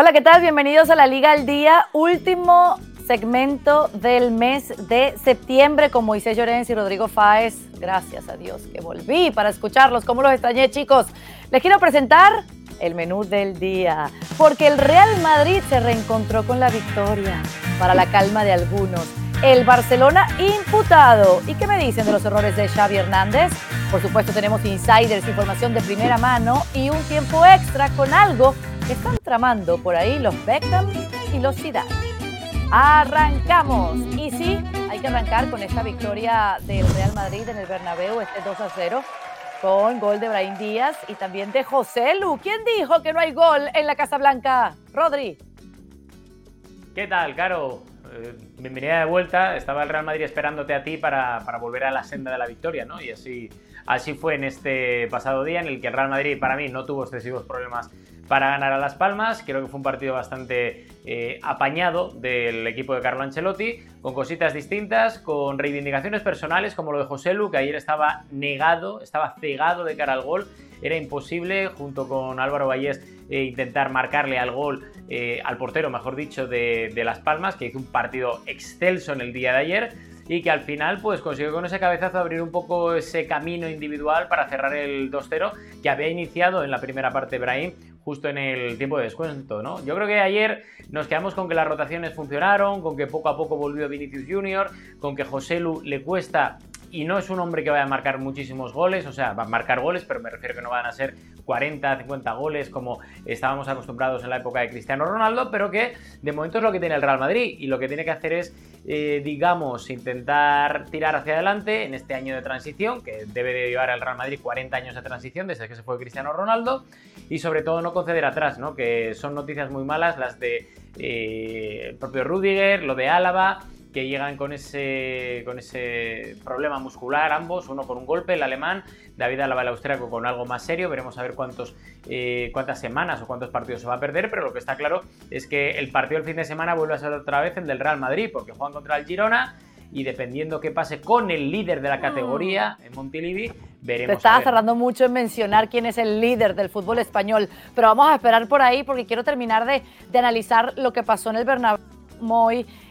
Hola, ¿qué tal? Bienvenidos a la Liga al Día, último segmento del mes de septiembre con Moisés Llorens y Rodrigo Fáez. Gracias a Dios que volví para escucharlos. ¿Cómo los extrañé, chicos? Les quiero presentar el menú del día, porque el Real Madrid se reencontró con la victoria para la calma de algunos. El Barcelona imputado. ¿Y qué me dicen de los errores de Xavi Hernández? Por supuesto tenemos insiders, información de primera mano y un tiempo extra con algo están tramando por ahí los Beckham y los Zidane. Arrancamos. Y sí, hay que arrancar con esta victoria del Real Madrid en el Bernabéu, este 2 a 0 con gol de Brahim Díaz y también de José Lu. ¿Quién dijo que no hay gol en la Casa Blanca? Rodri. ¿Qué tal, Caro? Eh, bienvenida de vuelta. Estaba el Real Madrid esperándote a ti para, volver a la senda de la victoria, ¿no? Y así, así fue en este pasado día en el que el Real Madrid, para mí, no tuvo excesivos problemas para ganar a Las Palmas. Creo que fue un partido bastante eh, apañado del equipo de Carlo Ancelotti, con cositas distintas, con reivindicaciones personales, como lo de José Lu, que ayer estaba negado, estaba cegado de cara al gol. Era imposible, junto con Álvaro Vallés, eh, intentar marcarle al gol, eh, al portero, mejor dicho, de, de Las Palmas, que hizo un partido excelso en el día de ayer y que al final pues consiguió con ese cabezazo abrir un poco ese camino individual para cerrar el 2-0 que había iniciado en la primera parte Brahim justo en el tiempo de descuento, ¿no? Yo creo que ayer nos quedamos con que las rotaciones funcionaron, con que poco a poco volvió Vinicius Junior, con que José Lu le cuesta y no es un hombre que vaya a marcar muchísimos goles, o sea, va a marcar goles, pero me refiero que no van a ser 40, 50 goles como estábamos acostumbrados en la época de Cristiano Ronaldo, pero que de momento es lo que tiene el Real Madrid y lo que tiene que hacer es, eh, digamos, intentar tirar hacia adelante en este año de transición, que debe de llevar al Real Madrid 40 años de transición desde que se fue Cristiano Ronaldo, y sobre todo no conceder atrás, ¿no? que son noticias muy malas las de eh, el propio Rudiger, lo de Álava que llegan con ese, con ese problema muscular ambos, uno con un golpe, el alemán, David Alaba el austríaco con algo más serio, veremos a ver cuántos, eh, cuántas semanas o cuántos partidos se va a perder, pero lo que está claro es que el partido del fin de semana vuelve a ser otra vez el del Real Madrid, porque juegan contra el Girona y dependiendo qué pase con el líder de la categoría en Montilivi, veremos. Te estaba cerrando mucho en mencionar quién es el líder del fútbol español, pero vamos a esperar por ahí porque quiero terminar de, de analizar lo que pasó en el Bernabéu.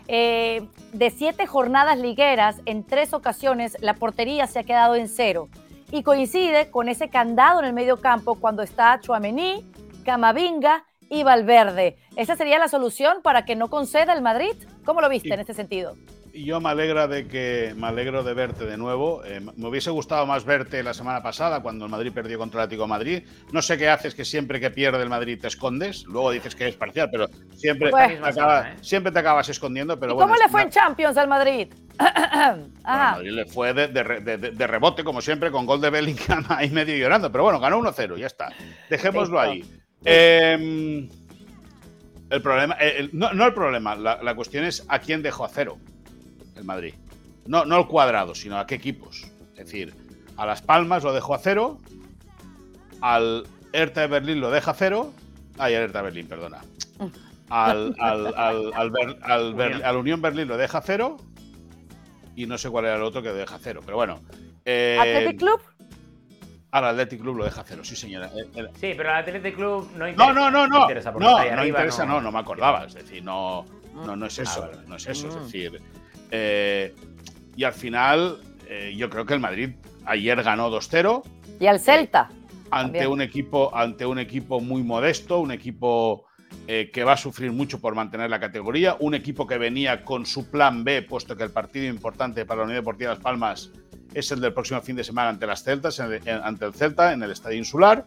Eh, de siete jornadas ligueras, en tres ocasiones la portería se ha quedado en cero. Y coincide con ese candado en el medio campo cuando está Chuamení, Camavinga y Valverde. ¿Esa sería la solución para que no conceda el Madrid? ¿Cómo lo viste en este sentido? Yo me alegra de que me alegro de verte de nuevo. Eh, me hubiese gustado más verte la semana pasada cuando el Madrid perdió contra el Atlético de Madrid. No sé qué haces que siempre que pierde el Madrid te escondes. Luego dices que es parcial, pero siempre, te, acabas, ¿eh? siempre te acabas escondiendo. Pero ¿Cómo le fue en Champions al Madrid? al Madrid le fue de, rebote, como siempre, con gol de Bellingham ahí medio llorando. Pero bueno, ganó 1-0, ya está. Dejémoslo ahí. Em, el problema, no, el problema, la, la cuestión es a quién dejó a cero el Madrid. No, no el cuadrado, sino a qué equipos. Es decir, a Las Palmas lo dejó a cero, al Hertha de Berlín lo deja a cero, ay, al Hertha de Berlín, perdona. Al, al, Unión Berlín lo deja a cero y no sé cuál era el otro que lo deja a cero, pero bueno. Eh, ¿Athletic Club? Al Athletic Club lo deja a cero, sí señora. Eh, eh, sí, pero al Athletic Club no interesa. No, no, no, no. No, interesa, no, no, interesa, no, no me acordaba. Es decir, no, no, no es eso. Ah, no es eso. Es mm. decir, eh, y al final, eh, yo creo que el Madrid ayer ganó 2-0. Y al Celta. ante un, equipo, ante un equipo muy modesto, un equipo eh, que va a sufrir mucho por mantener la categoría, un equipo que venía con su plan B, puesto que el partido importante para la Unión Deportiva Las Palmas es el del próximo fin de semana ante las Celtas, ante el Celta, en el Estadio Insular.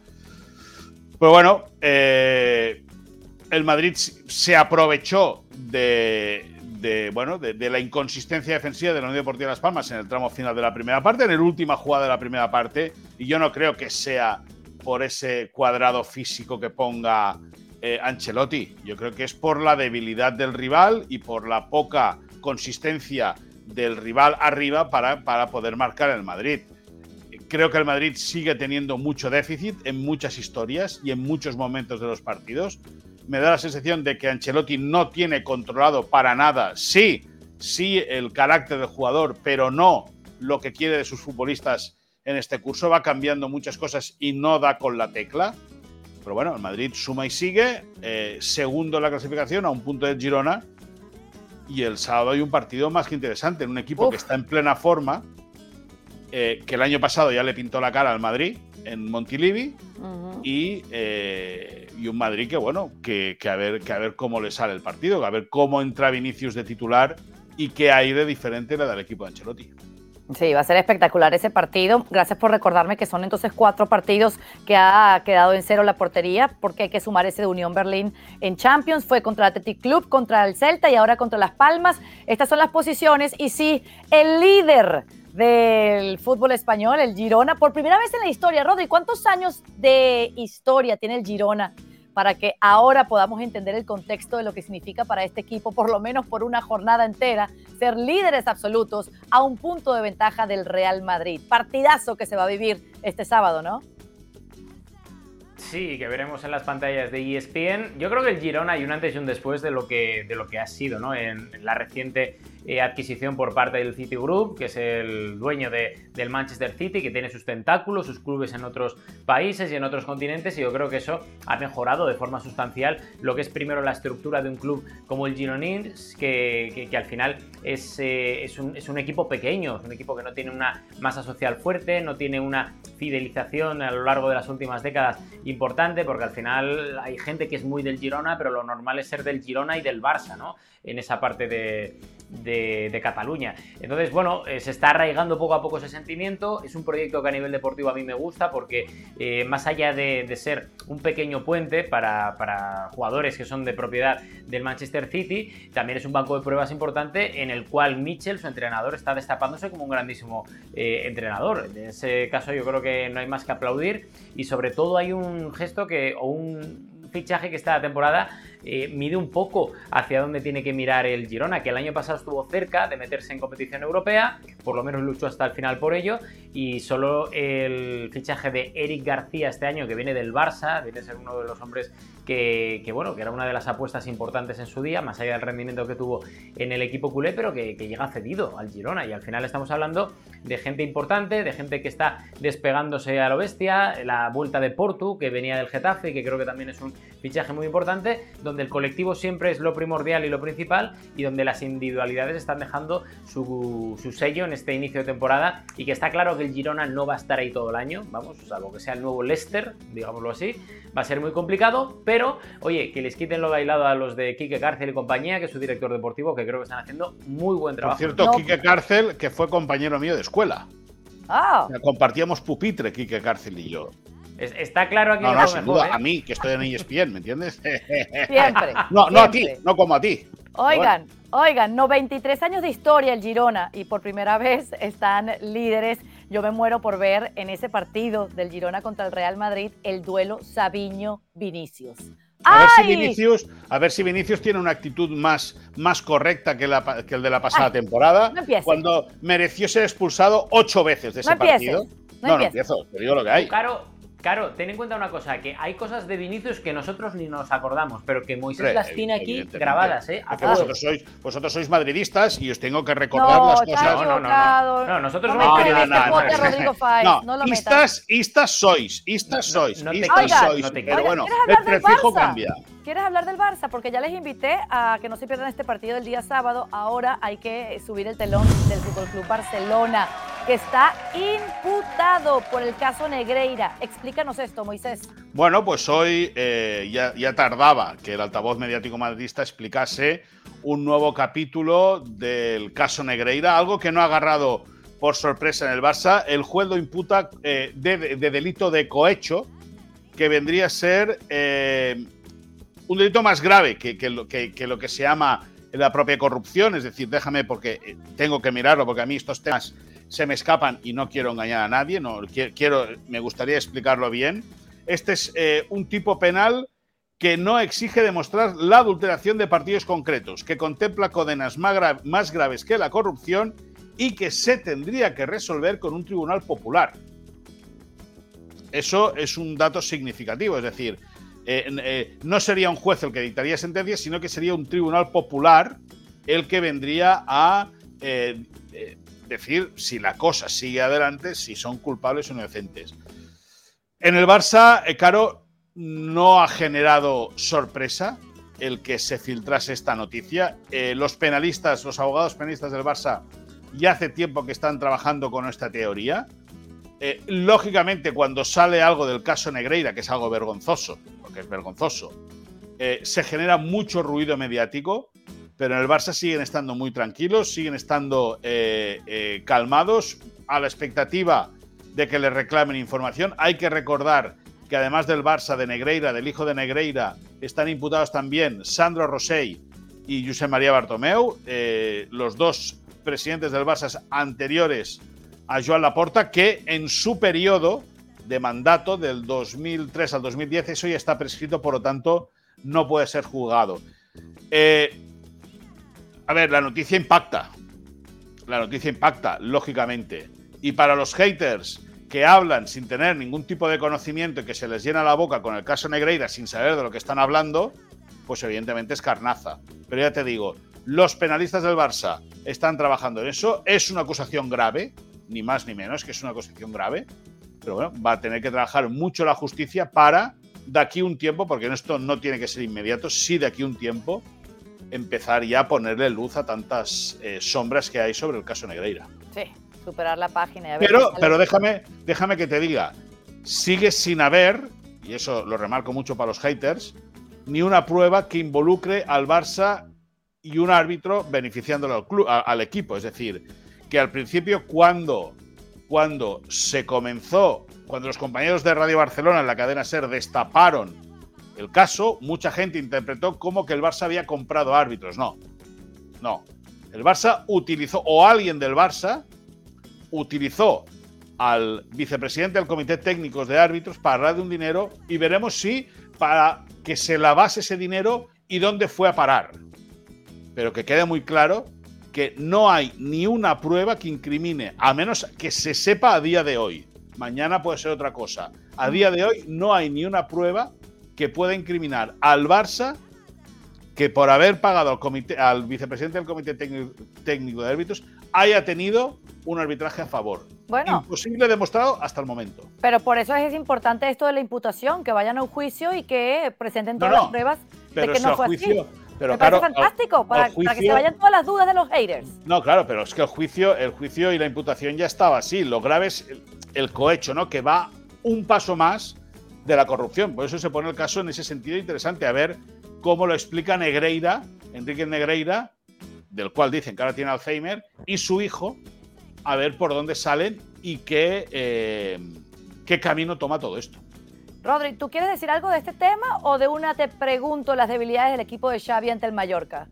Pues bueno, el Madrid se aprovechó de, de, bueno, de, la inconsistencia defensiva de la Unión Deportiva Las Palmas en el tramo final de la primera parte, en el última jugada de la primera parte, y yo no creo que sea por ese cuadrado físico que ponga eh, Ancelotti, yo creo que es por la debilidad del rival y por la poca consistencia del rival arriba para, para poder marcar el Madrid. Creo que el Madrid sigue teniendo mucho déficit en muchas historias y en muchos momentos de los partidos me da la sensación de que Ancelotti no tiene controlado para nada, sí, sí el carácter del jugador, pero no lo que quiere de sus futbolistas en este curso. Va cambiando muchas cosas y no da con la tecla. Pero bueno, el Madrid suma y sigue, eh, segundo en la clasificación a un punto de Girona. Y el sábado hay un partido más que interesante, en un equipo que está en plena forma, eh, que el año pasado ya le pintó la cara al Madrid en Montilivi y, eh, y, un Madrid que bueno, que, a ver, que a ver cómo le sale el partido, a ver cómo entra Vinicius de titular y qué hay de diferente la del equipo de Ancelotti. Sí, va a ser espectacular ese partido. Gracias por recordarme que son entonces cuatro partidos que ha quedado en cero la portería, porque hay que sumar ese de Unión Berlín en Champions. Fue contra el Athletic Club, contra el Celta y ahora contra Las Palmas. Estas son las posiciones. Y sí, el líder del fútbol español, el Girona, por primera vez en la historia. Rodri, ¿cuántos años de historia tiene el Girona? para que ahora podamos entender el contexto de lo que significa para este equipo, por lo menos por una jornada entera, ser líderes absolutos a un punto de ventaja del Real Madrid. Partidazo que se va a vivir este sábado, ¿no? Sí, que veremos en las pantallas de ESPN. Yo creo que el Girona hay un antes y un después de lo que, de lo que ha sido, ¿no? En, en la reciente eh, adquisición por parte del City Group, que es el dueño del Manchester City, que tiene sus tentáculos, sus clubes en otros países y en otros continentes, y yo creo que eso ha mejorado de forma sustancial lo que es primero la estructura de un club como el Gironins, que, al final es, eh, es, un, es, un, equipo pequeño, es un equipo que no tiene una masa social fuerte, no tiene una fidelización a lo largo de las últimas décadas importante, porque al final hay gente que es muy del Girona, pero lo normal es ser del Girona y del Barça, ¿no? En esa parte de, de, Cataluña. Entonces, bueno, eh, se está arraigando poco a poco ese sentimiento. Es un proyecto que a nivel deportivo a mí me gusta porque eh, más allá de, ser un pequeño puente para, jugadores que son de propiedad del Manchester City, también es un banco de pruebas importante en el cual Mitchell, su entrenador, está destapándose como un grandísimo eh, entrenador. En ese caso yo creo que no hay más que aplaudir y sobre todo hay un gesto que o un fichaje que esta temporada eh, mide un poco hacia dónde tiene que mirar el Girona, que el año pasado estuvo cerca de meterse en competición europea, por lo menos luchó hasta el final por ello, y solo el fichaje de Eric García este año, que viene del Barça, viene a ser uno de los hombres que, bueno, que era una de las apuestas importantes en su día, más allá del rendimiento que tuvo en el equipo culé, pero que, llega cedido al Girona, y al final estamos hablando de gente importante, de gente que está despegándose a lo bestia, la vuelta de Portu, que venía del Getafe, que creo que también es un fichaje muy importante, donde el colectivo siempre es lo primordial y lo principal y donde las individualidades están dejando su, sello en este inicio de temporada y que está claro que el Girona no va a estar ahí todo el año, vamos, salvo que sea el nuevo Leicester, digámoslo así, va a ser muy complicado, pero oye, que les quiten lo bailado a los de Quique Cárcel y compañía, que es su director deportivo, que creo que están haciendo muy buen trabajo. Por cierto, Quique Cárcel, que fue compañero mío de escuela. Ah. Compartíamos pupitre, Quique Cárcel y yo. Está claro aquí. No, no, sin duda, ¿eh? a mí, que estoy en ESPN, ¿me entiendes? Siempre. no, no a ti, no como a ti. Oigan, oigan, 93 años de historia el Girona y por primera vez están líderes. Yo me muero por ver en ese partido del Girona contra el Real Madrid el duelo Sabiño-Vinicius. A ver, si Vinicius, a ver si Vinicius tiene una actitud más, más correcta que, la, que el de la pasada temporada, cuando mereció ser expulsado ocho veces de ese partido. No, no, empiezo, te digo lo que hay. Claro, Claro, ten en cuenta una cosa, que hay cosas de Vinicius que nosotros ni nos acordamos, pero que Moisés las tiene aquí grabadas, ¿eh? vosotros sois, vosotros sois madridistas y os tengo que recordar las cosas. No, no, no, no. nosotros no, no, no, no, istas, istas sois, istas sois, istas sois, pero bueno, el prefijo cambia. ¿Quieres hablar del Barça? Porque ya les invité a que no se pierdan este partido del día sábado. Ahora hay que subir el telón del Fútbol Club Barcelona, que está imputado por el caso Negreira. Explícanos esto, Moisés. Bueno, pues hoy eh, ya, tardaba que el altavoz mediático madridista explicase un nuevo capítulo del caso Negreira, algo que no ha agarrado por sorpresa en el Barça. El juez lo imputa eh, de, delito de cohecho, que vendría a ser. Eh, un delito más grave que, lo, que, se llama la propia corrupción, es decir, déjame porque eh, tengo que mirarlo, porque a mí estos temas se me escapan y no quiero engañar a nadie, no, quiero, me gustaría explicarlo bien. Este es eh, un tipo penal que no exige demostrar la adulteración de partidos concretos, que contempla condenas más, más graves que la corrupción y que se tendría que resolver con un tribunal popular. Eso es un dato significativo, es decir, eh, eh, no sería un juez el que dictaría sentencias, sino que sería un tribunal popular el que vendría a eh, decir si la cosa sigue adelante, si son culpables o inocentes. En el Barça, Caro, no ha generado sorpresa el que se filtrase esta noticia. Los penalistas, los abogados penalistas del Barça, ya hace tiempo que están trabajando con esta teoría. Eh, lógicamente, cuando sale algo del caso Negreira, que es algo vergonzoso, porque es vergonzoso, eh, se genera mucho ruido mediático, pero en el Barça siguen estando muy tranquilos, siguen estando calmados, a la expectativa de que le reclamen información. Hay que recordar que además del Barça, de Negreira, del hijo de Negreira, están imputados también Sandro Rosell y José María Bartomeu, eh, los dos presidentes del Barça anteriores a Joan Laporta, que en su periodo de mandato del 2003 al 2010, eso ya está prescrito, por lo tanto, no puede ser juzgado. Eh, a ver, la noticia impacta. La noticia impacta, lógicamente. Y para los haters que hablan sin tener ningún tipo de conocimiento y que se les llena la boca con el caso Negreira sin saber de lo que están hablando, pues evidentemente es carnaza. Pero ya te digo, los penalistas del Barça están trabajando en eso. Es una acusación grave, ni más ni menos, que es una acusación grave. Pero bueno, va a tener que trabajar mucho la justicia para, de aquí un tiempo, porque esto no tiene que ser inmediato, sí de aquí un tiempo, empezar ya a ponerle luz a tantas eh, sombras que hay sobre el caso Negreira. Sí, superar la página. pero pero déjame, déjame que te diga, sigue sin haber, y eso lo remarco mucho para los haters, ni una prueba que involucre al Barça y un árbitro beneficiándolo al, club, al equipo. Es decir, que al principio cuando, cuando se comenzó, cuando los compañeros de Radio Barcelona en la cadena SER destaparon el caso, mucha gente interpretó como que el Barça había comprado árbitros. No, no. El Barça utilizó, o alguien del Barça utilizó al vicepresidente del Comité Técnico de Árbitros para darle un dinero y veremos si para que se lavase ese dinero y dónde fue a parar. Pero que quede muy claro que no hay ni una prueba que incrimine, a menos que se sepa a día de hoy. Mañana puede ser otra cosa. A día de hoy no hay ni una prueba que pueda incriminar al Barça que por haber pagado al, comité, al vicepresidente del Comité Técnico de Árbitros haya tenido un arbitraje a favor. Bueno. Imposible demostrado hasta el momento. Pero por eso es importante esto de la imputación, que vayan a un juicio y que presenten todas las pruebas de que no fue juicio, así. Pero Me claro, parece fantástico para, que se vayan todas las dudas de los haters. No, claro, pero es que el juicio, el juicio y la imputación ya estaba así. Lo grave es el, cohecho, ¿no? Que va un paso más de la corrupción. Por eso se pone el caso en ese sentido interesante. A ver cómo lo explica Negreira, Enrique Negreira, del cual dicen que ahora tiene Alzheimer, y su hijo, a ver por dónde salen y qué, eh, qué camino toma todo esto. Rodri, ¿tú quieres decir algo de este tema o de una te pregunto las debilidades del equipo de Xavi ante el Mallorca?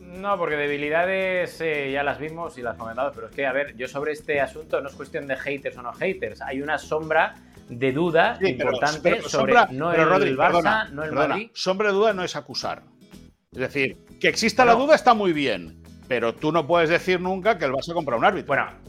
No, porque debilidades eh, ya las vimos y las comentado, pero es que, a ver, yo sobre este asunto no es cuestión de haters o no haters, hay una sombra de duda importante sobre no el, Barça, no el Madrid. Sombra de duda no es acusar. Es decir, que exista la duda está muy bien, pero tú no puedes decir nunca que el Barça compra un árbitro. Bueno.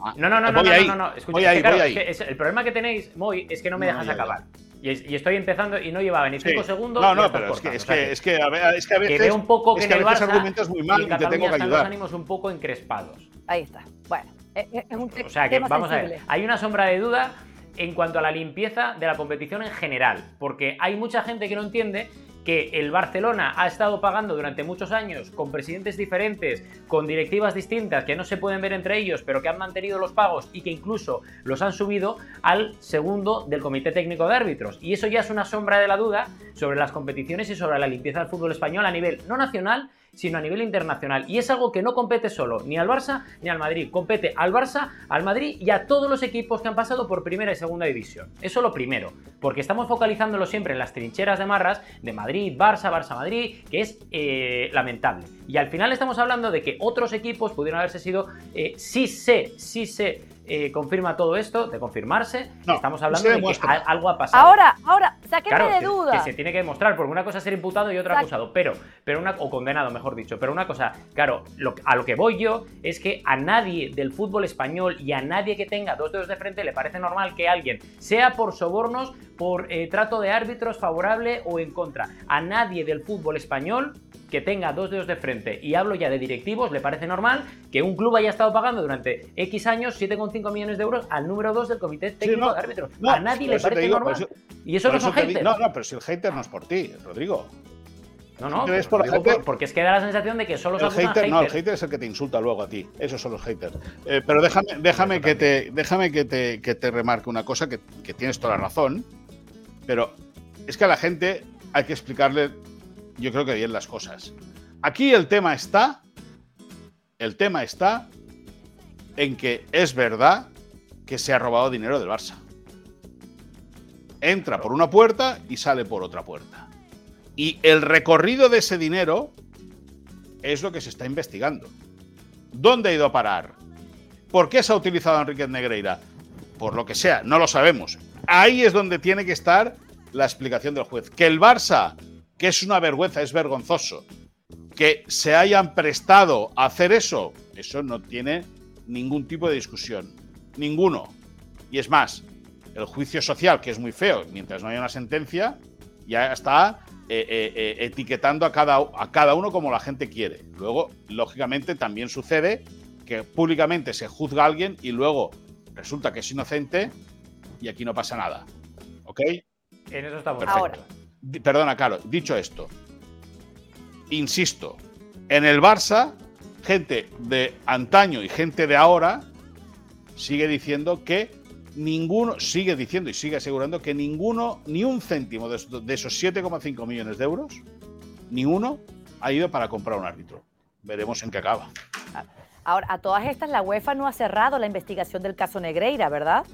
Ah, no, no, no, no, no, no, no, voy ahí, voy ahí. el problema que tenéis, Moy, es que no me dejas acabar. Y, estoy empezando y no llevaba ni cinco segundos. No, no, pero es que, es, que, es, que, a veces. Que veo un poco que, en el Barça argumentas muy mal y, te tengo que ayudar. los ánimos un poco encrespados. Ahí está. Bueno, es un O sea que vamos a ver. Hay una sombra de duda en cuanto a la limpieza de la competición en general, porque hay mucha gente que no entiende que el Barcelona ha estado pagando durante muchos años con presidentes diferentes, con directivas distintas que no se pueden ver entre ellos, pero que han mantenido los pagos y que incluso los han subido al segundo del Comité Técnico de Árbitros. Y eso ya es una sombra de la duda sobre las competiciones y sobre la limpieza del fútbol español a nivel no nacional, sino a nivel internacional. Y es algo que no compete solo ni al Barça ni al Madrid. Compete al Barça, al Madrid y a todos los equipos que han pasado por primera y segunda división. Eso lo primero, porque estamos focalizándolo siempre en las trincheras de marras de Madrid, Barça, Barça, Madrid, que es eh, lamentable. Y al final estamos hablando de que otros equipos pudieron haberse sido, eh, sí sé, sí sé eh, confirma todo esto, de confirmarse, estamos hablando de que algo ha pasado. Ahora, ahora, Sáquenme de duda. Que se tiene que demostrar, porque una cosa es ser imputado y otra acusado, pero, pero una, o condenado, mejor dicho. Pero una cosa, claro, a lo que voy yo es que a nadie del fútbol español y a nadie que tenga dos dedos de frente le parece normal que alguien, sea por sobornos, por eh, trato de árbitros favorable o en contra, a nadie del fútbol español que tenga dos dedos de frente, y hablo ya de directivos, le parece normal que un club haya estado pagando durante X años 7,5 millones de euros al número 2 del comité técnico de árbitros. a nadie le parece normal. y eso no son haters. No, no, pero si el hater no es por ti, Rodrigo. No, no, es por porque es que da la sensación de que solo el hater, No, el hater es el que te insulta luego a ti. Esos son los haters. Eh, pero déjame, déjame, que te, déjame que te, que te remarque una cosa que, que tienes toda la razón. Pero es que a la gente hay que explicarle yo creo que bien las cosas. Aquí el tema está, el tema está en que es verdad que se ha robado dinero del Barça. Entra por una puerta y sale por otra puerta. Y el recorrido de ese dinero es lo que se está investigando. ¿Dónde ha ido a parar? ¿Por qué se ha utilizado a Enrique Negreira? Por lo que sea, no lo sabemos. Ahí es donde tiene que estar la explicación del juez. Que el Barça que es una vergüenza, es vergonzoso. Que se hayan prestado a hacer eso, eso no tiene ningún tipo de discusión. Ninguno. Y es más, el juicio social, que es muy feo, mientras no haya una sentencia, ya está eh, eh, eh, etiquetando a cada, a cada uno como la gente quiere. Luego, lógicamente, también sucede que públicamente se juzga a alguien y luego resulta que es inocente y aquí no pasa nada. ¿Ok? En eso estamos. Perfecto. Perdona, Caro, dicho esto, insisto, en el Barça, gente de antaño y gente de ahora sigue diciendo que ninguno, sigue diciendo y sigue asegurando que ninguno, ni un céntimo de, esos 7,5 millones de euros, ni uno ha ido para comprar un árbitro. Veremos en qué acaba. Ahora, a todas estas, la UEFA no ha cerrado la investigación del caso Negreira, ¿verdad?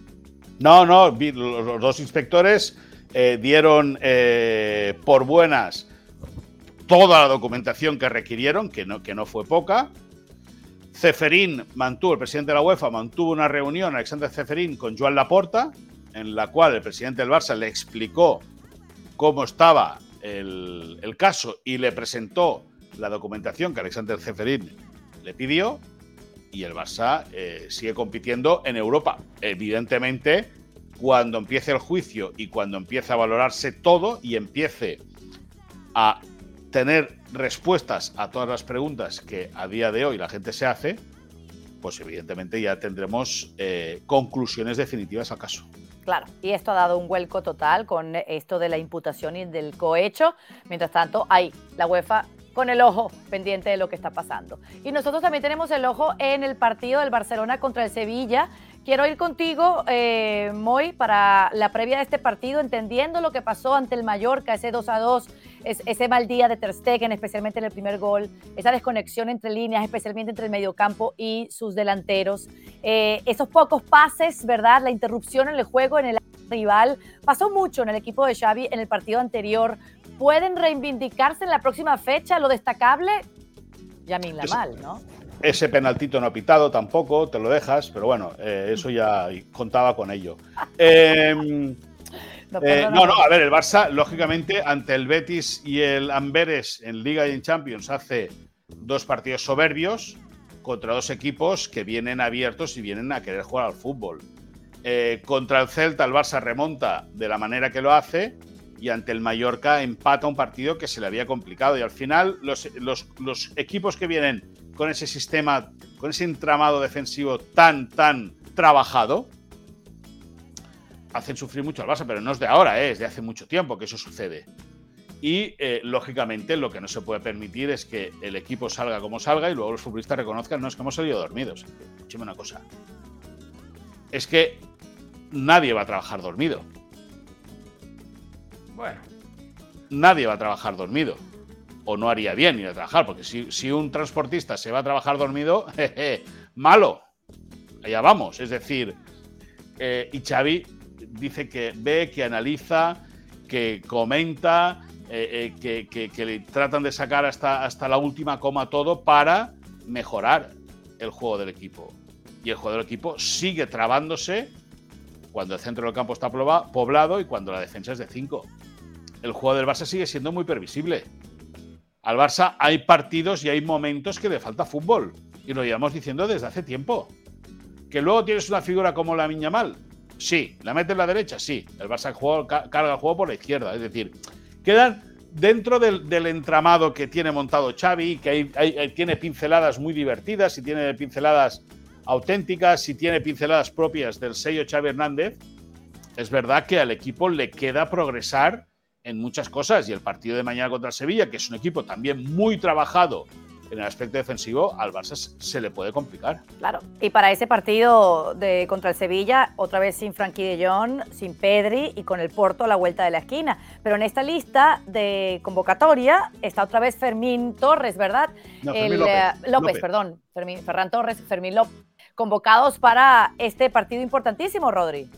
No, no, los dos inspectores eh, dieron eh, por buenas toda la documentación que requirieron, que no, que no fue poca. Ceferín mantuvo, el presidente de la UEFA mantuvo una reunión, Alexander Ceferín, con Joan Laporta, en la cual el presidente del Barça le explicó cómo estaba el, caso y le presentó la documentación que Alexander Ceferín le pidió. Y el Barça eh, sigue compitiendo en Europa. Evidentemente, cuando empiece el juicio y cuando empiece a valorarse todo y empiece a tener respuestas a todas las preguntas que a día de hoy la gente se hace, pues evidentemente ya tendremos eh, conclusiones definitivas al caso. Claro, y esto ha dado un vuelco total con esto de la imputación y del cohecho. Mientras tanto, hay la UEFA con el ojo pendiente de lo que está pasando. Y nosotros también tenemos el ojo en el partido del Barcelona contra el Sevilla, Quiero ir contigo, eh, Moy, para la previa de este partido, entendiendo lo que pasó ante el Mallorca, ese 2 a 2, ese mal día de Ter Stegen, especialmente en el primer gol, esa desconexión entre líneas, especialmente entre el mediocampo y sus delanteros, eh, esos pocos pases, ¿verdad? La interrupción en el juego, en el rival. Pasó mucho en el equipo de Xavi en el partido anterior. ¿Pueden reivindicarse en la próxima fecha? Lo destacable, Yamin Lamal, ¿no? Ese penaltito no ha pitado tampoco, te lo dejas, pero bueno, eh, eso ya contaba con ello. Em, eh, no, no, a ver, el Barça, lógicamente, ante el Betis y el Amberes en Liga y en Champions, hace dos partidos soberbios contra dos equipos que vienen abiertos y vienen a querer jugar al fútbol. Eh, contra el Celta, el Barça remonta de la manera que lo hace y ante el Mallorca empata un partido que se le había complicado. Y al final, los, los equipos que vienen con ese sistema, con ese entramado defensivo tan, tan trabajado, hacen sufrir mucho al Barça, pero no es de ahora, ¿eh? es de hace mucho tiempo que eso sucede. Y eh, lógicamente lo que no se puede permitir es que el equipo salga como salga y luego los futbolistas reconozcan, no es que hemos salido dormidos. Escúcheme una cosa. Es que nadie va a trabajar dormido. Bueno. Nadie va a trabajar dormido o no haría bien ir a trabajar, porque si, un transportista se va a trabajar dormido, malo, allá vamos. Es decir, eh, y Xavi dice que ve, que analiza, que comenta, eh, eh, que, le tratan de sacar hasta, hasta la última coma todo para mejorar el juego del equipo. Y el juego del equipo sigue trabándose cuando el centro del campo está poblado y cuando la defensa es de 5. el juego del Barça sigue siendo muy previsible. Al Barça hay partidos y hay momentos que le falta fútbol. Y lo llevamos diciendo desde hace tiempo. Que luego tienes una figura como la Miña Mal. Sí. ¿La mete en la derecha? Sí. El Barça carga el juego por la izquierda. Es decir, quedan dentro del, entramado que tiene montado Xavi, que tiene pinceladas muy divertidas y tiene pinceladas auténticas y tiene pinceladas propias del sello Xavi Hernández, es verdad que al equipo le queda progresar en muchas cosas y el partido de mañana contra Sevilla, que es un equipo también muy trabajado en el aspecto defensivo, al Barça se le puede complicar. Claro, y para ese partido de contra el Sevilla, otra vez sin Frankie de Jong, sin Pedri y con el Porto a la vuelta de la esquina. Pero en esta lista de convocatoria está otra vez Fermín Torres, ¿verdad? el, López, eh, López, perdón, Fermín, Ferran Torres, Fermín López, convocados para este partido importantísimo, Rodri.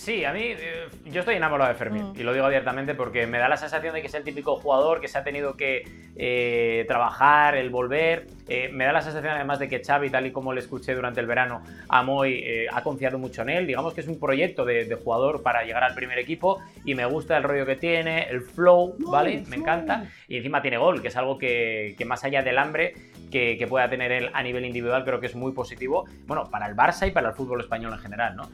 Sí, a mí eh, yo estoy enamorado de Fermín mm. y lo digo abiertamente porque me da la sensación de que es el típico jugador que se ha tenido que eh, trabajar, el volver. Eh, me da la sensación además de que Xavi, tal y como le escuché durante el verano a Moy, ha confiado mucho en él. Digamos que es un proyecto de, jugador para llegar al primer equipo y me gusta el rollo que tiene, el flow, ¿vale? Me encanta. Y encima tiene gol, que es algo que, más allá del hambre que, pueda tener él a nivel individual creo que es muy positivo, bueno, para el Barça y para el fútbol español en general, ¿no?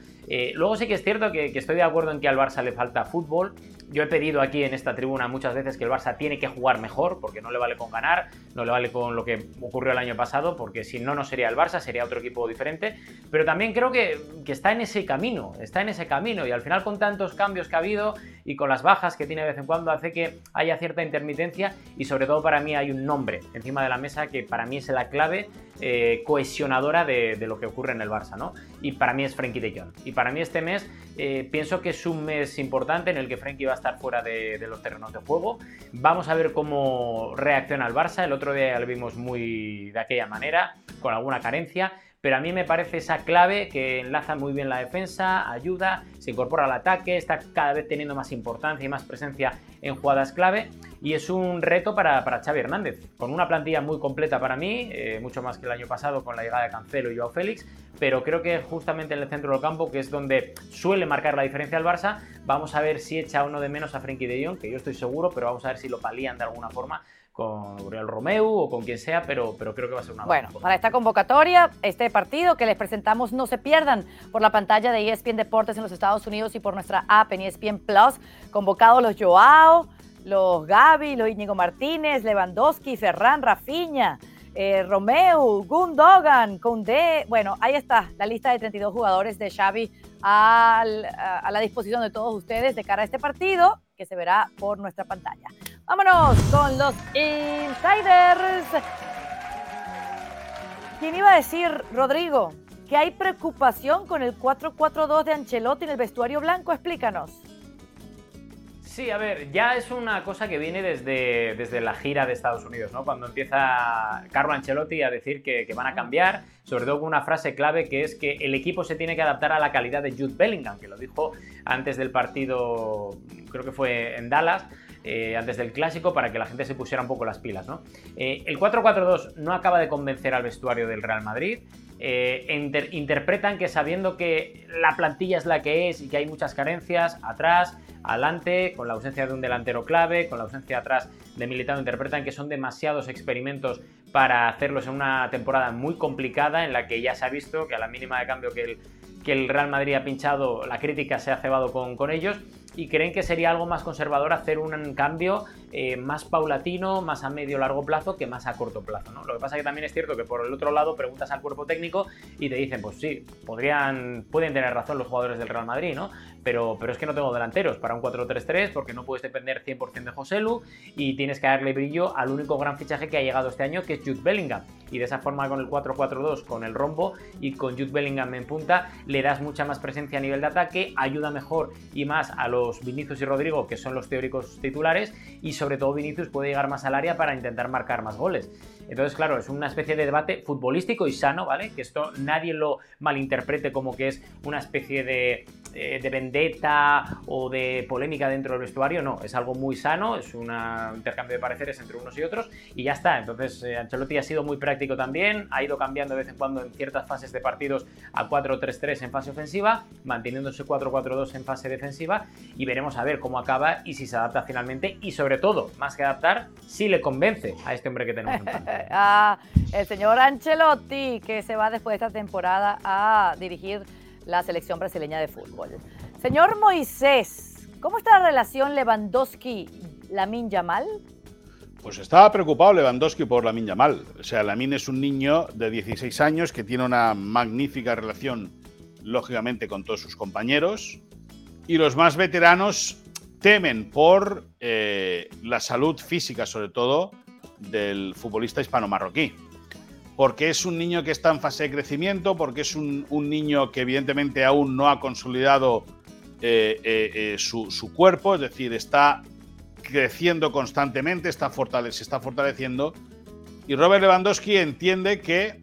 luego sí que es cierto que que, estoy de acuerdo en que al Barça le falta fútbol. Yo he pedido aquí en esta tribuna muchas veces que el Barça tiene que jugar mejor, porque no le vale con ganar, no le vale con lo que ocurrió el año pasado, porque si no, no sería el Barça, sería otro equipo diferente. Pero también creo que, que está en ese camino, está en ese camino, y al final con tantos cambios que ha habido y con las bajas que tiene de vez en cuando, hace que haya cierta intermitencia y sobre todo para mí hay un nombre encima de la mesa que para mí es la clave eh, cohesionadora de, lo que ocurre en el Barça, ¿no? Y para mí es Frenkie de Jong. Y para mí este mes eh, pienso que es un mes importante en el que Frenkie va a estar fuera de, los terrenos de juego. Vamos a ver cómo reacciona el Barça. El otro día lo vimos muy de aquella manera, con alguna carencia pero a mí me parece esa clave que enlaza muy bien la defensa, ayuda, se incorpora al ataque, está cada vez teniendo más importancia y más presencia en jugadas clave y es un reto para, para Xavi Hernández, con una plantilla muy completa para mí, eh, mucho más que el año pasado con la llegada de Cancelo y Joao Félix, pero creo que justamente en el centro del campo, que es donde suele marcar la diferencia el Barça, vamos a ver si echa uno de menos a Frenkie de Jong, que yo estoy seguro, pero vamos a ver si lo palían de alguna forma con Uriel Romeu o con quien sea, pero, pero creo que va a ser una Bueno, para esta convocatoria, este partido que les presentamos, no se pierdan por la pantalla de ESPN Deportes en los Estados Unidos y por nuestra app en ESPN Plus. Convocados los Joao, los Gaby, los Íñigo Martínez, Lewandowski, Ferran, Rafinha, eh, Romeu, Gundogan, Koundé. Bueno, ahí está la lista de 32 jugadores de Xavi a la disposición de todos ustedes de cara a este partido que se verá por nuestra pantalla. Vámonos con los insiders. ¿Quién iba a decir, Rodrigo, que hay preocupación con el 4-4-2 de Ancelotti en el vestuario blanco? Explícanos. Sí, a ver, ya es una cosa que viene desde, desde la gira de Estados Unidos, ¿no? Cuando empieza Carlo Ancelotti a decir que, van a cambiar, sobre todo con una frase clave que es que el equipo se tiene que adaptar a la calidad de Jude Bellingham, que lo dijo antes del partido, creo que fue en Dallas, eh, antes del clásico para que la gente se pusiera un poco las pilas. ¿no? Eh, el 4-4-2 no acaba de convencer al vestuario del Real Madrid. Eh, interpretan que sabiendo que la plantilla es la que es y que hay muchas carencias atrás, adelante, con la ausencia de un delantero clave, con la ausencia atrás de Militado, interpretan que son demasiados experimentos para hacerlos en una temporada muy complicada en la que ya se ha visto que a la mínima de cambio que el, que el Real Madrid ha pinchado, la crítica se ha cebado con, con ellos y creen que sería algo más conservador hacer un cambio eh, más paulatino, más a medio largo plazo que más a corto plazo. Lo que pasa es que también es cierto que por el otro lado preguntas al cuerpo técnico y te dicen, pues sí, podrían, pueden tener razón los jugadores del Real Madrid, ¿no? Pero, pero es que no tengo delanteros para un 4-3-3 porque no puedes depender 100% de José Lu y tienes que darle brillo al único gran fichaje que ha llegado este año que es Jude Bellingham. Y de esa forma con el 4-4-2, con el rombo y con Jude Bellingham en punta, le das mucha más presencia a nivel de ataque, ayuda mejor y más a los Vinicius y Rodrigo, que son los teóricos titulares, y sobre todo Vinicius puede llegar más al área para intentar marcar más goles. Entonces, claro, es una especie de debate futbolístico y sano, ¿vale? Que esto nadie lo malinterprete como que es una especie de eh, de vendetta o de polémica dentro del vestuario, no, es algo muy sano, es un intercambio de pareceres entre unos y otros y ya está. Entonces, eh, Ancelotti ha sido muy práctico también, ha ido cambiando de vez en cuando en ciertas fases de partidos a 4-3-3 en fase ofensiva, manteniéndose 4-4-2 en fase defensiva y veremos a ver cómo acaba y si se adapta finalmente y sobre todo, más que adaptar, si le convence a este hombre que tenemos ah, el señor Ancelotti, que se va después de esta temporada a dirigir la selección brasileña de fútbol. Señor Moisés, ¿cómo está la relación Lewandowski-Lamin Yamal? Pues estaba preocupado Lewandowski por Lamin Yamal. O sea, Lamin es un niño de 16 años que tiene una magnífica relación, lógicamente, con todos sus compañeros. Y los más veteranos temen por eh, la salud física, sobre todo, del futbolista hispano-marroquí porque es un niño que está en fase de crecimiento, porque es un, niño que evidentemente aún no ha consolidado eh, eh, eh, su, cuerpo, es decir, está creciendo constantemente, está se está fortaleciendo. Y Robert Lewandowski entiende que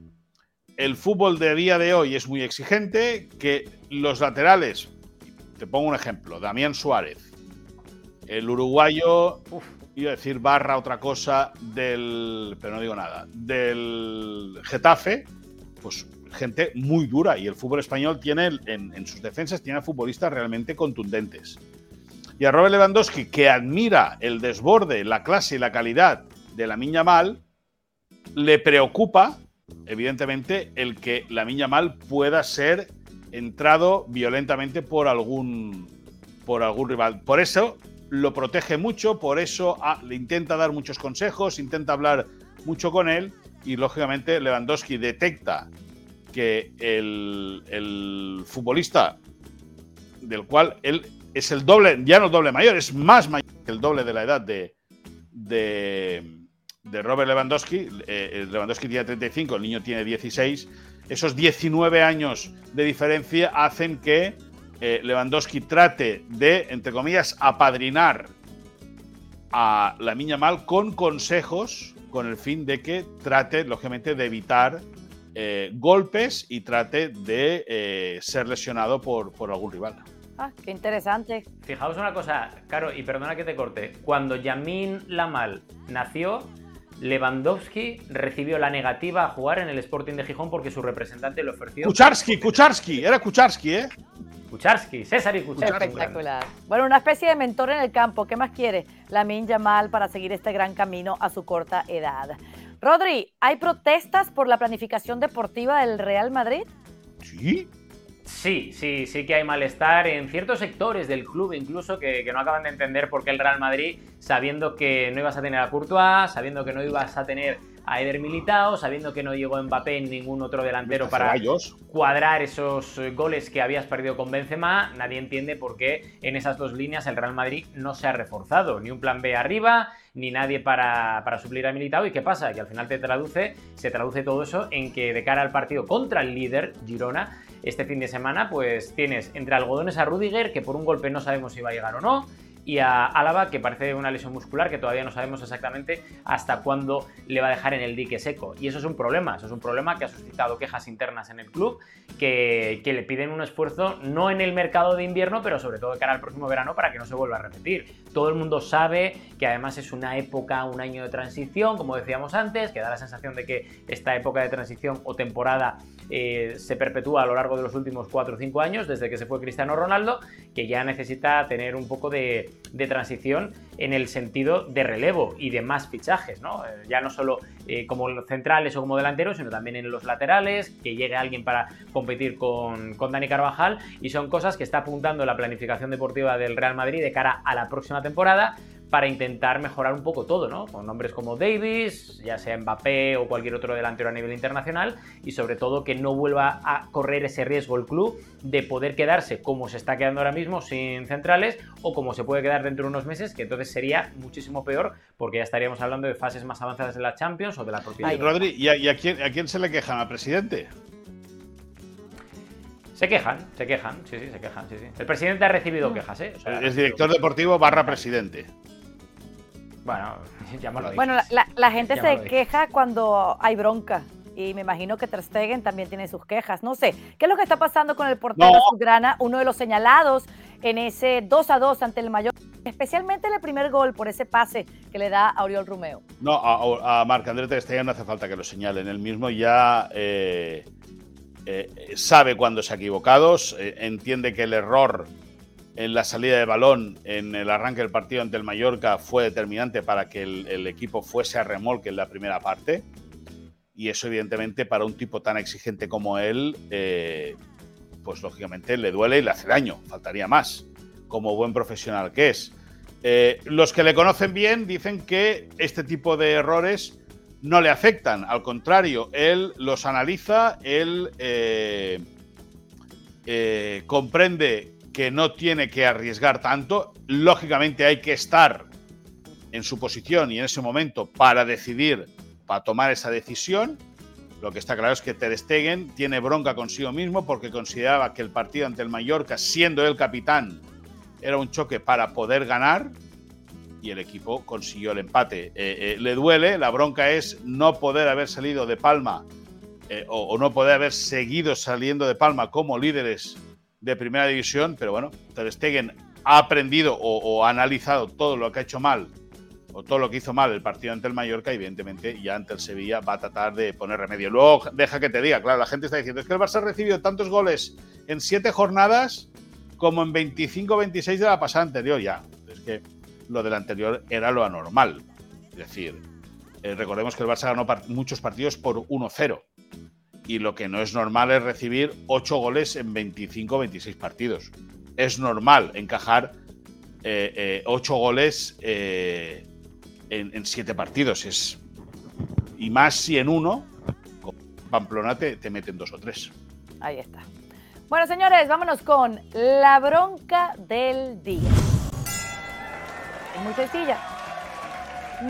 el fútbol de día de hoy es muy exigente, que los laterales, te pongo un ejemplo, Damián Suárez, el uruguayo, iba a decir barra otra cosa del, pero no digo nada, del Getafe, pues gente muy dura y el fútbol español tiene en, sus defensas tiene futbolistas realmente contundentes. Y a Robert Lewandowski, que admira el desborde, la clase y la calidad de la Miña Mal, le preocupa, evidentemente, el que la Miña Mal pueda ser entrado violentamente por algún, por algún rival. Por eso lo protege mucho, por eso ah, le intenta dar muchos consejos, intenta hablar mucho con él y lógicamente Lewandowski detecta que el, futbolista del cual él es el doble, ya no el doble mayor, es más mayor que el doble de la edad de, de, Robert Lewandowski. Eh, Lewandowski tiene 35, el niño tiene 16. Esos 19 años de diferencia hacen que eh, Lewandowski trate de, entre comillas, apadrinar a la niña mal con consejos con el fin de que trate, lógicamente, de evitar eh, golpes y trate de eh, ser lesionado por, por algún rival. Ah, qué interesante. Fijaos una cosa, Caro, y perdona que te corte. Cuando Yamin Lamal nació, Lewandowski recibió la negativa a jugar en el Sporting de Gijón porque su representante le ofreció. Kucharski, Kucharski, era Kucharski, ¿eh? Kucharski, César y Kucharski. Espectacular. Bueno, una especie de mentor en el campo. ¿Qué más quiere Lamin Yamal para seguir este gran camino a su corta edad? Rodri, ¿hay protestas por la planificación deportiva del Real Madrid? Sí. Sí, sí, sí que hay malestar en ciertos sectores del club incluso que, que, no acaban de entender por qué el Real Madrid, sabiendo que no ibas a tener a Courtois, sabiendo que no ibas a tener a Eder Militao, sabiendo que no llegó Mbappé en ningún otro delantero para cuadrar esos eh, goles que habías perdido con Benzema, nadie entiende por qué en esas dos líneas el Real Madrid no se ha reforzado, ni un plan B arriba, ni nadie para, para suplir a Militao. ¿Y qué pasa? Que al final te traduce, se traduce todo eso en que de cara al partido contra el líder, Girona, este fin de semana, pues tienes entre algodones a Rudiger, que por un golpe no sabemos si va a llegar o no, y a Álava, que parece una lesión muscular que todavía no sabemos exactamente hasta cuándo le va a dejar en el dique seco. Y eso es un problema, eso es un problema que ha suscitado quejas internas en el club, que, que le piden un esfuerzo no en el mercado de invierno, pero sobre todo de cara al próximo verano para que no se vuelva a repetir. Todo el mundo sabe que además es una época, un año de transición, como decíamos antes, que da la sensación de que esta época de transición o temporada eh, se perpetúa a lo largo de los últimos 4 o 5 años, desde que se fue Cristiano Ronaldo, que ya necesita tener un poco de, transición en el sentido de relevo y de más fichajes, ¿no? Eh, ya no solo eh, como centrales o como delanteros, sino también en los laterales, que llegue alguien para competir con, con Dani Carvajal, y son cosas que está apuntando la planificación deportiva del Real Madrid de cara a la próxima temporada para intentar mejorar un poco todo, ¿no? Con nombres como Davis, ya sea Mbappé o cualquier otro delantero a nivel internacional, y sobre todo que no vuelva a correr ese riesgo el club de poder quedarse como se está quedando ahora mismo sin centrales o como se puede quedar dentro de unos meses, que entonces sería muchísimo peor porque ya estaríamos hablando de fases más avanzadas de la Champions o de la propia. Ay, Rodri, ¿y, a, quién, a quién se le quejan? ¿Al presidente? Se quejan, se quejan, sí, sí, se quejan, sí, sí. El presidente ha recibido quejas, ¿eh? es director deportivo barra presidente. Bueno, ya me lo Bueno, la, la gente se queja cuando hay bronca y me imagino que Ter Stegen también tiene sus quejas. No sé, ¿qué es lo que está pasando con el portero no. uno de los señalados en ese 2 a 2 ante el Mayor, especialmente en el primer gol por ese pase que le da a Oriol Romeo? No, a, a Marc André Ter Stegen no hace falta que lo señalen, él mismo ya eh, eh, sabe cuándo se ha equivocado, eh, entiende que el error en la salida de balón en el arranque del partido ante el Mallorca fue determinante para que el, equipo fuese a remolque en la primera parte. Y eso evidentemente para un tipo tan exigente como él, eh, pues lógicamente le duele y le hace daño, faltaría más, como buen profesional que es. Eh, los que le conocen bien dicen que este tipo de errores no le afectan, al contrario, él los analiza, él eh, comprende que no tiene que arriesgar tanto, lógicamente hay que estar en su posición y en ese momento para decidir para tomar esa decisión. Lo que está claro es que Ter Stegen tiene bronca consigo mismo porque consideraba que el partido ante el Mallorca, siendo el capitán, era un choque para poder ganar y el equipo consiguió el empate. Eh, eh, le duele, la bronca es no poder haber salido de Palma eh, o, no poder haber seguido saliendo de Palma como líderes de primera división, pero bueno, Ter Stegen ha aprendido o, ha analizado todo lo que ha hecho mal o todo lo que hizo mal el partido ante el Mallorca, evidentemente ya ante el Sevilla va a tratar de poner remedio. Luego, deja que te diga, claro, la gente está diciendo, es que el Barça ha recibido tantos goles en siete jornadas como en 25 26 de la pasada anterior. Ya, es que lo del anterior era lo anormal. Es decir, eh, recordemos que el Barça ganó muchos partidos por 1-0. Y lo que no es normal es recibir 8 goles en 25 26 partidos. Es normal encajar 8 eh, eh, goles en, siete partidos. Es, y más si en uno, con Pamplona te, te meten dos o tres. Ahí está. Bueno, señores, vámonos con la bronca del día. Es muy sencilla.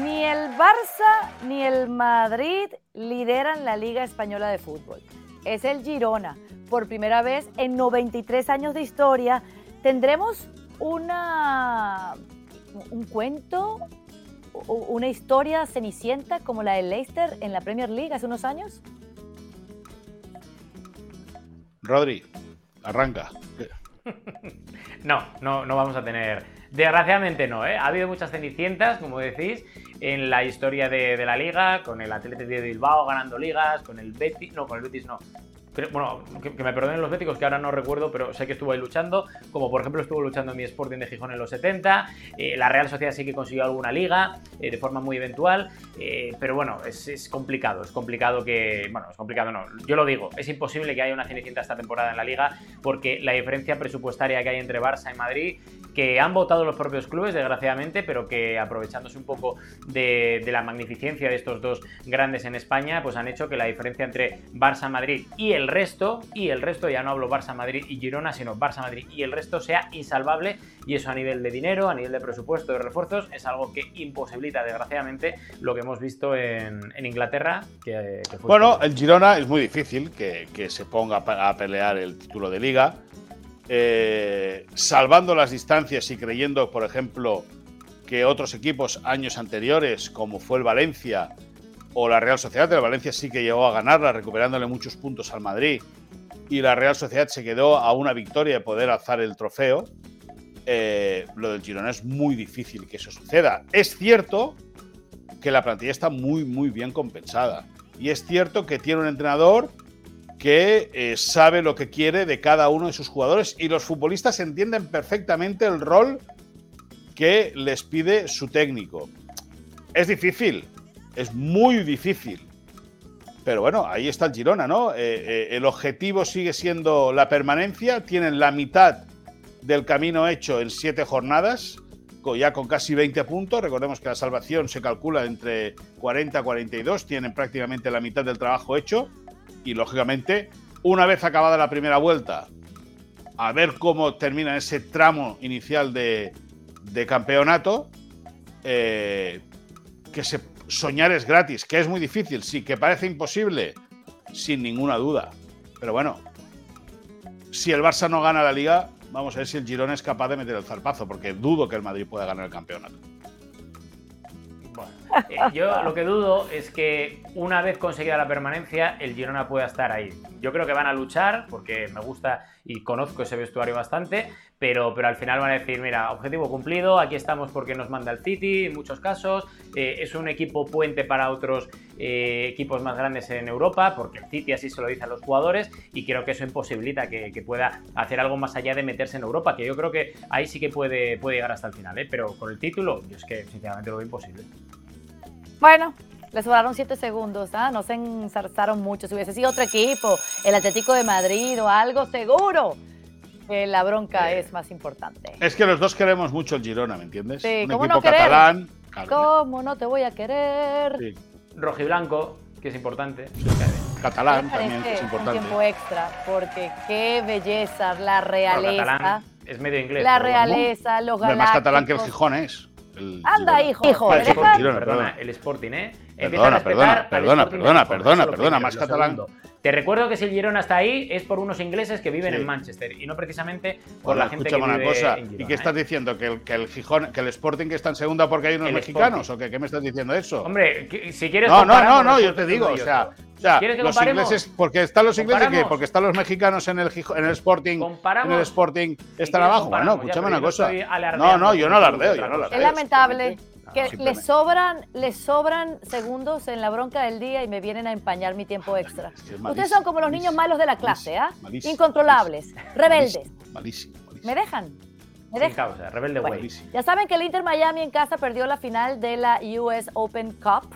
Ni el Barça ni el Madrid lideran la Liga Española de Fútbol. Es el Girona. Por primera vez en 93 años de historia tendremos una un cuento una historia cenicienta como la de Leicester en la Premier League hace unos años? Rodri, arranca. No, no, no vamos a tener. Desgraciadamente no, ¿eh? Ha habido muchas cenicientas, como decís, en la historia de, la liga, con el Atlético de Bilbao ganando ligas, con el Betis, no, con el Betis no, bueno, que, me perdonen los béticos que ahora no recuerdo, pero sé que estuvo ahí luchando, como por ejemplo estuvo luchando en mi Sporting de Gijón en los 70, eh, la Real Sociedad sí que consiguió alguna liga eh, de forma muy eventual, eh, pero bueno, es, complicado, es complicado que, bueno, es complicado no, yo lo digo, es imposible que haya una Cenicienta esta temporada en la liga porque la diferencia presupuestaria que hay entre Barça y Madrid que han votado los propios clubes, desgraciadamente, pero que aprovechándose un poco de, la magnificencia de estos dos grandes en España, pues han hecho que la diferencia entre Barça-Madrid y el resto, y el resto, ya no hablo Barça-Madrid y Girona, sino Barça-Madrid y el resto sea insalvable, y eso a nivel de dinero, a nivel de presupuesto, de refuerzos, es algo que imposibilita, desgraciadamente, lo que hemos visto en, Inglaterra. Que, bueno, el Girona es muy difícil que, que se ponga a pelear el título de liga eh, salvando las distancias y creyendo, por ejemplo, que otros equipos años anteriores, como fue el Valencia o la Real Sociedad, el Valencia sí que llegó a ganarla, recuperándole muchos puntos al Madrid, y la Real Sociedad se quedó a una victoria de poder alzar el trofeo. Eh, lo del Girona es muy difícil que eso suceda. Es cierto que la plantilla está muy, muy bien compensada. Y es cierto que tiene un entrenador que eh, sabe lo que quiere de cada uno de sus jugadores y los futbolistas entienden perfectamente el rol que les pide su técnico. Es difícil, es muy difícil. Pero bueno, ahí está el Girona, ¿no? Eh, eh, el objetivo sigue siendo la permanencia. Tienen la mitad del camino hecho en siete jornadas, ya con casi 20 puntos. Recordemos que la salvación se calcula entre 40 y 42. Tienen prácticamente la mitad del trabajo hecho y lógicamente, una vez acabada la primera vuelta, a ver cómo termina ese tramo inicial de, campeonato, eh, que se, soñar es gratis, que es muy difícil, sí, que parece imposible, sin ninguna duda. Pero bueno, si el Barça no gana la liga, vamos a ver si el Girona es capaz de meter el zarpazo, porque dudo que el Madrid pueda ganar el campeonato. Eh, yo lo que dudo es que una vez conseguida la permanencia, el Girona pueda estar ahí. Yo creo que van a luchar, porque me gusta y conozco ese vestuario bastante, pero, pero al final van a decir, mira, objetivo cumplido, aquí estamos porque nos manda el City en muchos casos, eh, es un equipo puente para otros eh, equipos más grandes en Europa, porque el City así se lo dice a los jugadores, y creo que eso imposibilita que, pueda hacer algo más allá de meterse en Europa, que yo creo que ahí sí que puede, puede llegar hasta el final, pero con el título, yo es que sinceramente lo veo imposible. Bueno, le sobraron 7 segundos, ¿ah? no se ensarzaron mucho. Si hubiese sido otro equipo, el Atlético de Madrid o algo, seguro que la bronca es más importante. Es que los dos queremos mucho el Girona, ¿me entiendes? Sí, Un ¿cómo equipo no catalán. ¿Cómo no te voy a querer? Sí. Rojiblanco, que es importante. Catalán también, que es importante. Un tiempo extra, porque qué belleza, la realeza. es medio inglés. La realeza, los galácticos. más catalán que el Gijón es. Anda, hijo, hijo. El, perdona, el Sporting, ¿eh? Perdona, perdona, perdona, perdona, perdona, perdona, más catalán. Te recuerdo que si el Girona está ahí es por unos ingleses que viven en Manchester y no precisamente por la gente que vive una cosa. En ¿Y qué estás ¿eh? diciendo? ¿Que el, que el Gijón, que el Sporting que está en segunda porque hay unos mexicanos? ¿O qué, qué me estás diciendo eso? Hombre, si quieres. No, no, no, no, yo te digo, o sea. ¿Quieres que los ingleses, porque están los ingleses, ¿qué? porque están los mexicanos en el, en el Sporting, en el Sporting están abajo. Bueno, escúchame una cosa. No, no, yo no alardeo, yo no alardeo. Es lamentable que le sobran, le sobran segundos en la bronca del día y me vienen a empañar mi tiempo extra. Ustedes son como los niños malos de la clase, ¿ah? Incontrolables, rebeldes. Malísimo, ¿Me dejan? ¿Me Sin causa, rebelde güey. ya saben que el Inter Miami en casa perdió la final de la US Open Cup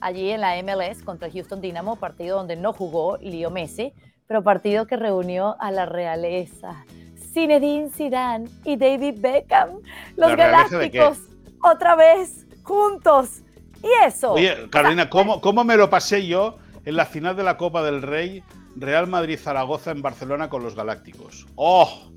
allí en la MLS contra el Houston Dynamo, partido donde no jugó Leo Messi, pero partido que reunió a la realeza. Zinedine Zidane y David Beckham, los galácticos, otra vez juntos. Y eso. Oye, Carolina, ¿cómo, ¿cómo me lo pasé yo en la final de la Copa del Rey Real Madrid-Zaragoza en Barcelona con los Galácticos? ¡Oh!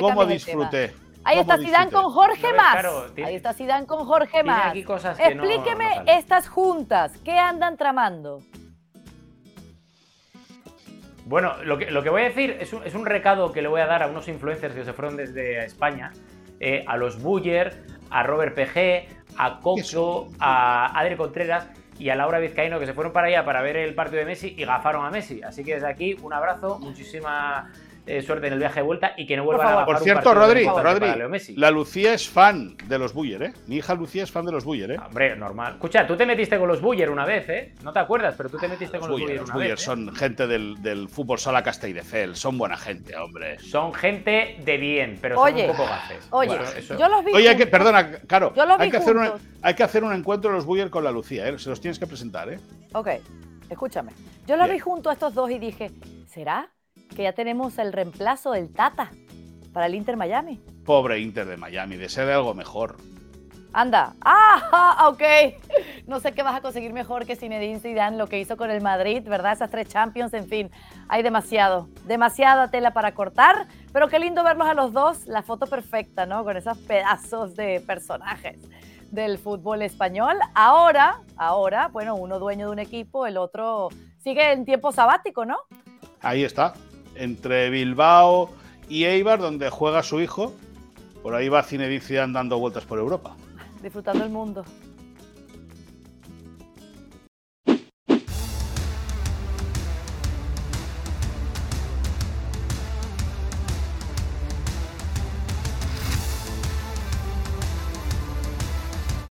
¿Cómo disfruté? Ahí está Sidán con Jorge Más. Ahí está Sidán con Jorge Más. Explíqueme estas juntas. ¿Qué andan tramando? Bueno, lo que, lo que voy a decir es un, es un, recado que le voy a dar a unos influencers que se fueron desde España, eh, a los Buller, a Robert PG, a Coxo, a Adri Contreras y a Laura Vizcaíno que se fueron para allá para ver el partido de Messi y gafaron a Messi. Así que desde aquí un abrazo, muchísima eh, suerte en el viaje de vuelta y que no vuelvan a bajar Por cierto, Rodri, Rodri la Lucía es fan de los Buller, ¿eh? Mi hija Lucía es fan de los Buller, ¿eh? Hombre, normal. Escucha, tú te metiste con los Buller una vez, ¿eh? No te acuerdas, pero tú te metiste con los, Buller, una Buller vez. ¿eh? son gente del, del, fútbol sala Castelldefels, son buena gente, hombre. Son gente de bien, pero son un poco gafes. Oye, yo los vi. Oye, que, perdona, Caro, hay, que hacer hay que hacer un encuentro de los Buller con la Lucía, ¿eh? Se los tienes que presentar, ¿eh? Ok, escúchame. Yo los vi junto a estos dos y dije, ¿será? Que ya tenemos el reemplazo del Tata para el Inter Miami. Pobre Inter de Miami, desea algo mejor. Anda. Ah, ok. No sé qué vas a conseguir mejor que Zinedine Zidane, lo que hizo con el Madrid, ¿verdad? Esas tres Champions, en fin. Hay demasiado, demasiada tela para cortar. Pero qué lindo verlos a los dos. La foto perfecta, ¿no? Con esos pedazos de personajes del fútbol español. Ahora, ahora, bueno, uno dueño de un equipo, el otro sigue en tiempo sabático, ¿no? Ahí está entre Bilbao y Eibar, donde juega su hijo. Por ahí va Zinedine dando vueltas por Europa. Disfrutando el mundo.